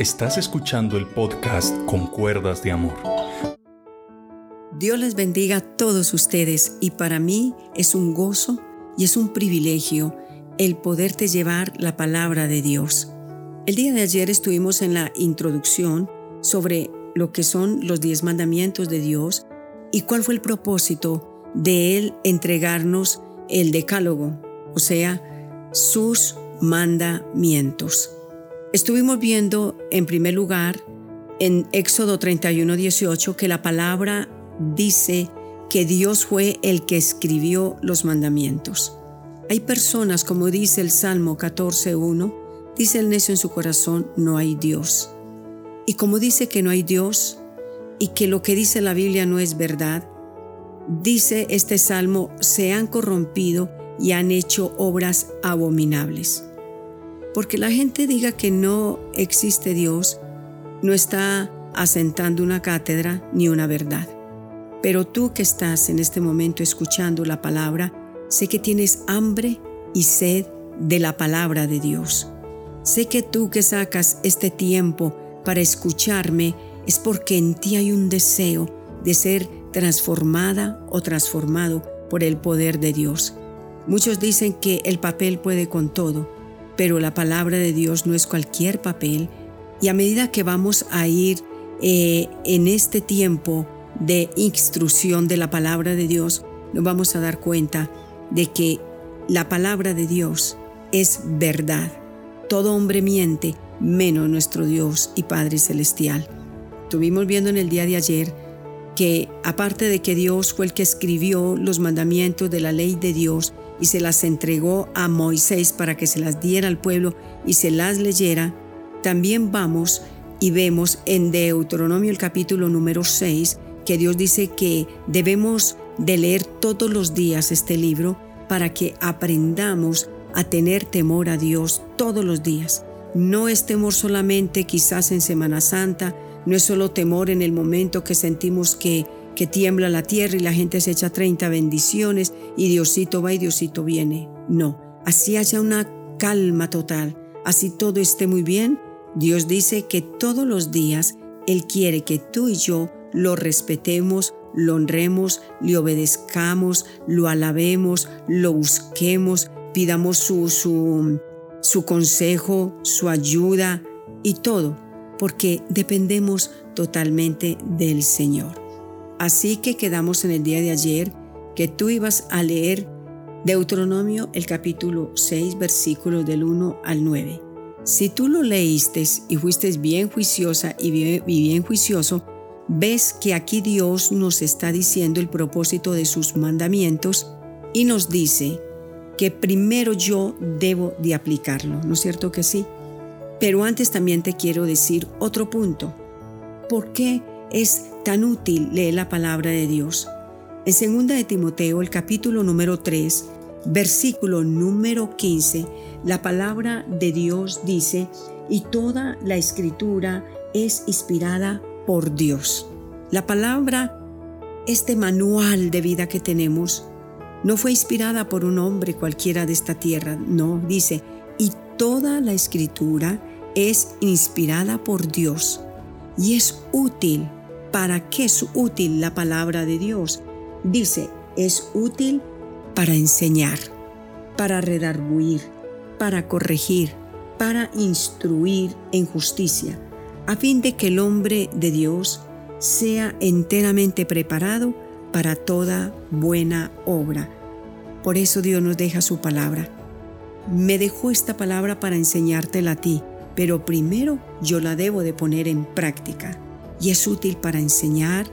Estás escuchando el podcast Con Cuerdas de Amor. Dios les bendiga a todos ustedes y para mí es un gozo y es un privilegio el poderte llevar la palabra de Dios. El día de ayer estuvimos en la introducción sobre lo que son los diez mandamientos de Dios y cuál fue el propósito de Él entregarnos el decálogo, o sea, sus mandamientos. Estuvimos viendo en primer lugar en Éxodo 31, 18 que la palabra dice que Dios fue el que escribió los mandamientos. Hay personas, como dice el Salmo 14.1, dice el necio en su corazón, no hay Dios. Y como dice que no hay Dios y que lo que dice la Biblia no es verdad, dice este Salmo, se han corrompido y han hecho obras abominables. Porque la gente diga que no existe Dios, no está asentando una cátedra ni una verdad. Pero tú que estás en este momento escuchando la palabra, sé que tienes hambre y sed de la palabra de Dios. Sé que tú que sacas este tiempo para escucharme es porque en ti hay un deseo de ser transformada o transformado por el poder de Dios. Muchos dicen que el papel puede con todo, pero la palabra de Dios no es cualquier papel y a medida que vamos a ir eh, en este tiempo de instrucción de la palabra de Dios, nos vamos a dar cuenta de que la palabra de Dios es verdad. Todo hombre miente, menos nuestro Dios y Padre Celestial. Estuvimos viendo en el día de ayer que aparte de que Dios fue el que escribió los mandamientos de la ley de Dios y se las entregó a Moisés para que se las diera al pueblo y se las leyera, también vamos y vemos en Deuteronomio el capítulo número 6 que Dios dice que debemos de leer todos los días este libro para que aprendamos a tener temor a Dios todos los días. No es temor solamente quizás en Semana Santa, no es solo temor en el momento que sentimos que, que tiembla la tierra y la gente se echa 30 bendiciones y Diosito va y Diosito viene. No, así haya una calma total, así todo esté muy bien. Dios dice que todos los días Él quiere que tú y yo lo respetemos, lo honremos, le obedezcamos, lo alabemos, lo busquemos, pidamos su, su, su consejo, su ayuda y todo, porque dependemos totalmente del Señor. Así que quedamos en el día de ayer que tú ibas a leer Deuteronomio el capítulo 6 versículos del 1 al 9. Si tú lo leíste y fuiste bien juiciosa y bien juicioso, ves que aquí Dios nos está diciendo el propósito de sus mandamientos y nos dice que primero yo debo de aplicarlo, ¿no es cierto que sí? Pero antes también te quiero decir otro punto. ¿Por qué es tan útil leer la palabra de Dios? En 2 de Timoteo, el capítulo número 3, versículo número 15, la palabra de Dios dice, y toda la escritura es inspirada por Dios. La palabra, este manual de vida que tenemos, no fue inspirada por un hombre cualquiera de esta tierra, no, dice, y toda la escritura es inspirada por Dios y es útil. ¿Para qué es útil la palabra de Dios? Dice, es útil para enseñar, para redarguir, para corregir, para instruir en justicia a fin de que el hombre de Dios sea enteramente preparado para toda buena obra. Por eso Dios nos deja su palabra. Me dejó esta palabra para enseñártela a ti, pero primero yo la debo de poner en práctica. Y es útil para enseñar,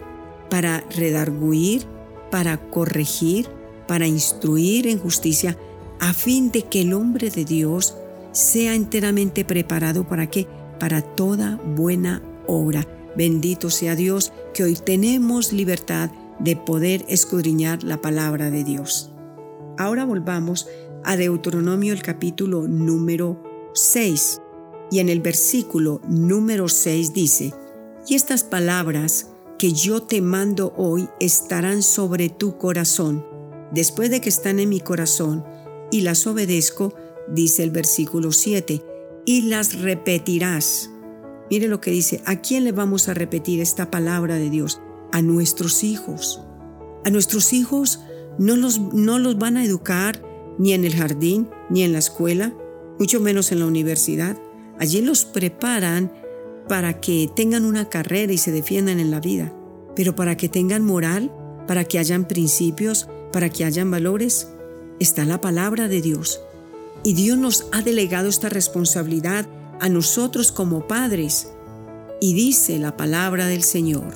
para redarguir, para corregir, para instruir en justicia, a fin de que el hombre de Dios sea enteramente preparado para que para toda buena obra. Bendito sea Dios que hoy tenemos libertad de poder escudriñar la palabra de Dios. Ahora volvamos a Deuteronomio el capítulo número 6 y en el versículo número 6 dice, y estas palabras que yo te mando hoy estarán sobre tu corazón. Después de que están en mi corazón y las obedezco, dice el versículo 7, y las repetirás Mire lo que dice, ¿a quién le vamos a repetir esta palabra de Dios? A nuestros hijos. A nuestros hijos no los, no los van a educar ni en el jardín, ni en la escuela, mucho menos en la universidad. Allí los preparan para que tengan una carrera y se defiendan en la vida, pero para que tengan moral, para que hayan principios, para que hayan valores, está la palabra de Dios. Y Dios nos ha delegado esta responsabilidad a nosotros como padres. Y dice la palabra del Señor,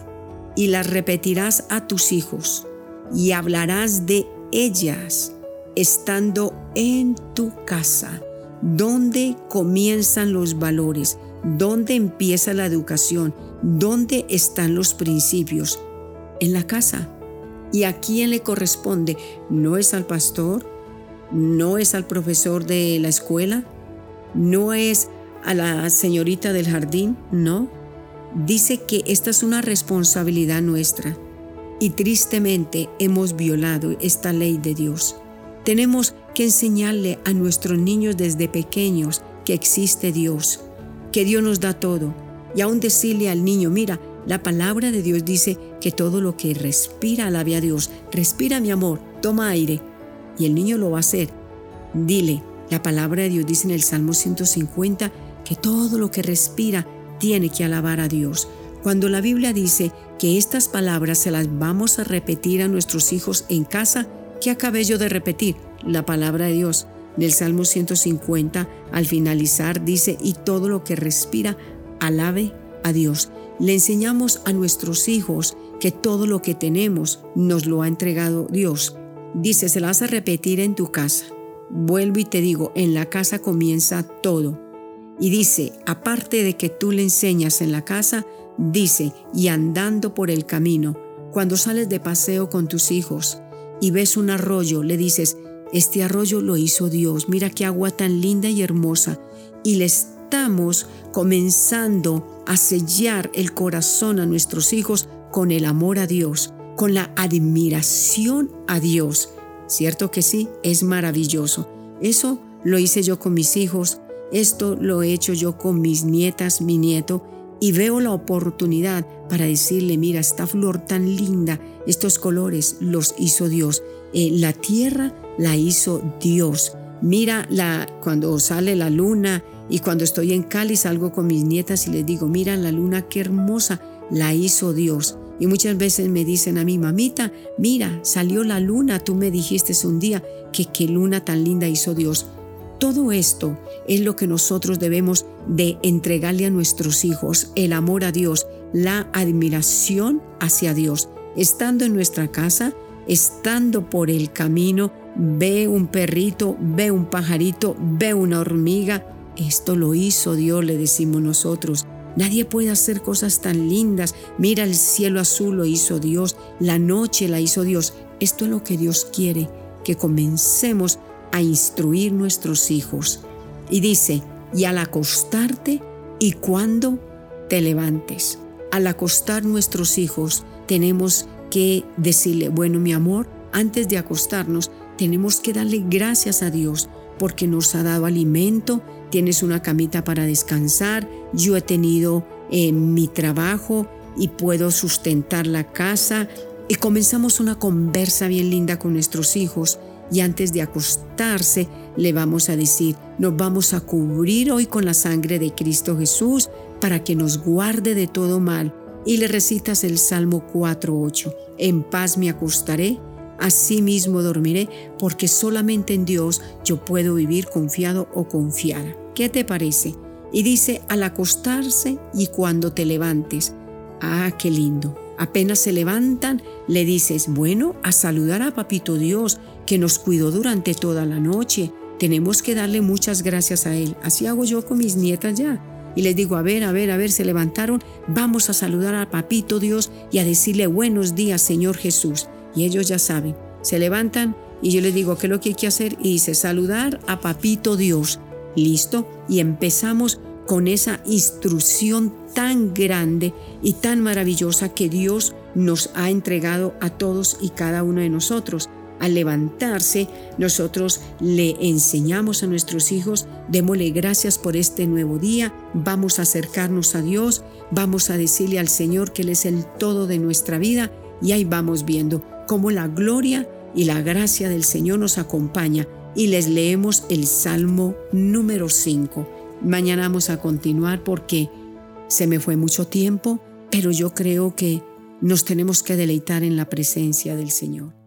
y las repetirás a tus hijos, y hablarás de ellas estando en tu casa, donde comienzan los valores, donde empieza la educación, donde están los principios, en la casa. ¿Y a quién le corresponde? No es al pastor, no es al profesor de la escuela, no es a la señorita del jardín, no. Dice que esta es una responsabilidad nuestra y tristemente hemos violado esta ley de Dios. Tenemos que enseñarle a nuestros niños desde pequeños que existe Dios, que Dios nos da todo. Y aún decirle al niño, mira, la palabra de Dios dice que todo lo que respira alabe a Dios. Respira mi amor, toma aire. Y el niño lo va a hacer. Dile, la palabra de Dios dice en el Salmo 150 que todo lo que respira tiene que alabar a Dios. Cuando la Biblia dice que estas palabras se las vamos a repetir a nuestros hijos en casa, ¿qué acabé yo de repetir? La palabra de Dios. Del Salmo 150, al finalizar, dice, y todo lo que respira, alabe a Dios. Le enseñamos a nuestros hijos que todo lo que tenemos nos lo ha entregado Dios. Dice, se la vas a repetir en tu casa. Vuelvo y te digo, en la casa comienza todo. Y dice, aparte de que tú le enseñas en la casa, dice, y andando por el camino, cuando sales de paseo con tus hijos y ves un arroyo, le dices, este arroyo lo hizo Dios, mira qué agua tan linda y hermosa. Y le estamos comenzando a sellar el corazón a nuestros hijos con el amor a Dios, con la admiración a Dios. ¿Cierto que sí? Es maravilloso. Eso lo hice yo con mis hijos, esto lo he hecho yo con mis nietas, mi nieto, y veo la oportunidad para decirle, mira, esta flor tan linda, estos colores los hizo Dios. Eh, la tierra la hizo Dios. Mira la, cuando sale la luna y cuando estoy en Cali salgo con mis nietas y les digo, mira la luna qué hermosa, la hizo Dios. Y muchas veces me dicen a mí, mamita, mira, salió la luna, tú me dijiste un día que qué luna tan linda hizo Dios. Todo esto es lo que nosotros debemos de entregarle a nuestros hijos, el amor a Dios, la admiración hacia Dios. Estando en nuestra casa, estando por el camino, ve un perrito, ve un pajarito, ve una hormiga. Esto lo hizo Dios, le decimos nosotros. Nadie puede hacer cosas tan lindas. Mira el cielo azul lo hizo Dios, la noche la hizo Dios. Esto es lo que Dios quiere, que comencemos a instruir nuestros hijos. Y dice, y al acostarte y cuando te levantes. Al acostar nuestros hijos tenemos que decirle, bueno mi amor, antes de acostarnos tenemos que darle gracias a Dios porque nos ha dado alimento, tienes una camita para descansar, yo he tenido eh, mi trabajo y puedo sustentar la casa. Y comenzamos una conversa bien linda con nuestros hijos y antes de acostarse le vamos a decir, nos vamos a cubrir hoy con la sangre de Cristo Jesús para que nos guarde de todo mal. Y le recitas el Salmo 4.8, en paz me acostaré mismo dormiré, porque solamente en Dios yo puedo vivir confiado o confiada. ¿Qué te parece? Y dice, al acostarse y cuando te levantes. Ah, qué lindo. Apenas se levantan, le dices, bueno, a saludar a Papito Dios, que nos cuidó durante toda la noche. Tenemos que darle muchas gracias a Él. Así hago yo con mis nietas ya. Y les digo, a ver, a ver, a ver, se levantaron, vamos a saludar a Papito Dios y a decirle buenos días, Señor Jesús y ellos ya saben. Se levantan y yo les digo, ¿qué es lo que hay que hacer? Y dice, saludar a Papito Dios. Listo. Y empezamos con esa instrucción tan grande y tan maravillosa que Dios nos ha entregado a todos y cada uno de nosotros. al levantarse, nosotros le enseñamos a nuestros hijos, démosle gracias por este nuevo día, vamos a acercarnos a Dios, vamos a decirle al Señor que Él es el todo de nuestra vida y ahí vamos viendo cómo la gloria y la gracia del Señor nos acompaña y les leemos el Salmo número 5. Mañana vamos a continuar porque se me fue mucho tiempo, pero yo creo que nos tenemos que deleitar en la presencia del Señor.